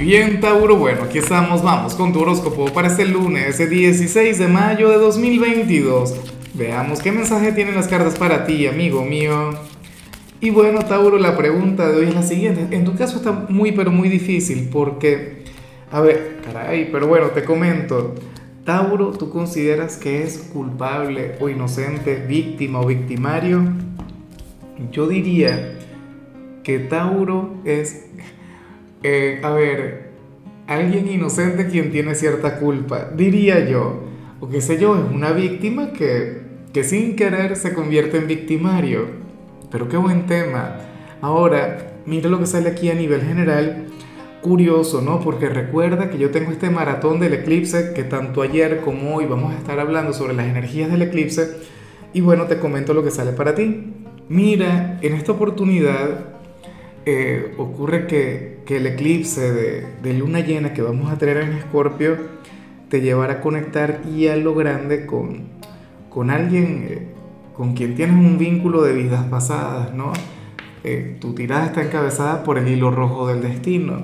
Bien, Tauro, bueno, aquí estamos, vamos con tu horóscopo para este lunes, ese 16 de mayo de 2022. Veamos qué mensaje tienen las cartas para ti, amigo mío. Y bueno, Tauro, la pregunta de hoy es la siguiente. En tu caso está muy, pero muy difícil porque, a ver, caray, pero bueno, te comento. Tauro, ¿tú consideras que es culpable o inocente, víctima o victimario? Yo diría que Tauro es, eh, a ver, alguien inocente quien tiene cierta culpa, diría yo. O qué sé yo, es una víctima que, que sin querer se convierte en victimario. Pero qué buen tema. Ahora, mira lo que sale aquí a nivel general. Curioso, ¿no? Porque recuerda que yo tengo este maratón del eclipse que tanto ayer como hoy vamos a estar hablando sobre las energías del eclipse. Y bueno, te comento lo que sale para ti. Mira, en esta oportunidad eh, ocurre que, que, el eclipse de, luna llena que vamos a tener en Escorpio te llevará a conectar y a lo grande con, con alguien eh, con quien tienes un vínculo de vidas pasadas, ¿no? Eh, tu tirada está encabezada por el hilo rojo del destino,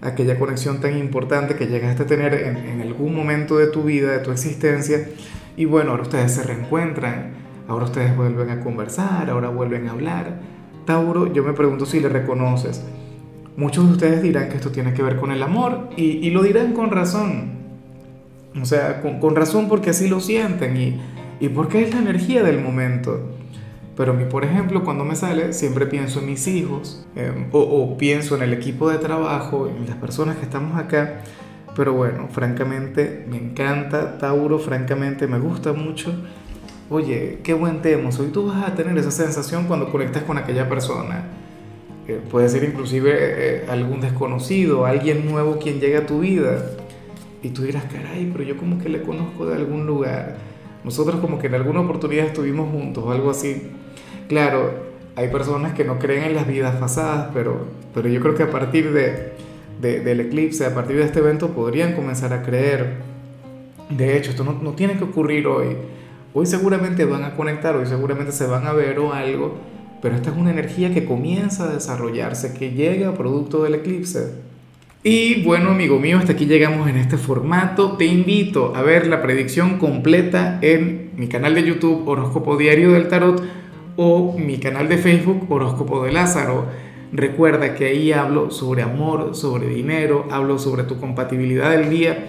aquella conexión tan importante que llegaste a tener en, en algún momento de tu vida, de tu existencia, y bueno, ahora ustedes se reencuentran Ahora ustedes vuelven a conversar, ahora vuelven a hablar. Tauro, yo me pregunto si le reconoces. Muchos de ustedes dirán que esto tiene que ver con el amor y, lo dirán con razón. O sea, con, razón porque así lo sienten y, y porque es la energía del momento. Pero a mí, por ejemplo, cuando me sale, siempre pienso en mis hijos eh, o, o pienso en el equipo de trabajo, en las personas que estamos acá. Pero bueno, francamente me encanta Tauro, francamente me gusta mucho oye, qué buen tema, hoy tú vas a tener esa sensación cuando conectas con aquella persona. Eh, puede ser inclusive eh, algún desconocido, alguien nuevo quien llega a tu vida. Y tú dirás, caray, pero yo como que le conozco de algún lugar. Nosotros como que en alguna oportunidad estuvimos juntos o algo así. Claro, hay personas que no creen en las vidas pasadas, pero, pero yo creo que a partir de, del eclipse, a partir de este evento, podrían comenzar a creer. De hecho, esto no, no tiene que ocurrir hoy Hoy seguramente van a conectar, hoy seguramente se van a ver o algo, pero esta es una energía que comienza a desarrollarse, que llega producto del eclipse. Y bueno, amigo mío, hasta aquí llegamos en este formato. Te invito a ver la predicción completa en mi canal de YouTube Horóscopo Diario del Tarot o mi canal de Facebook Horóscopo de Lázaro. Recuerda que ahí hablo sobre amor, sobre dinero, hablo sobre tu compatibilidad del día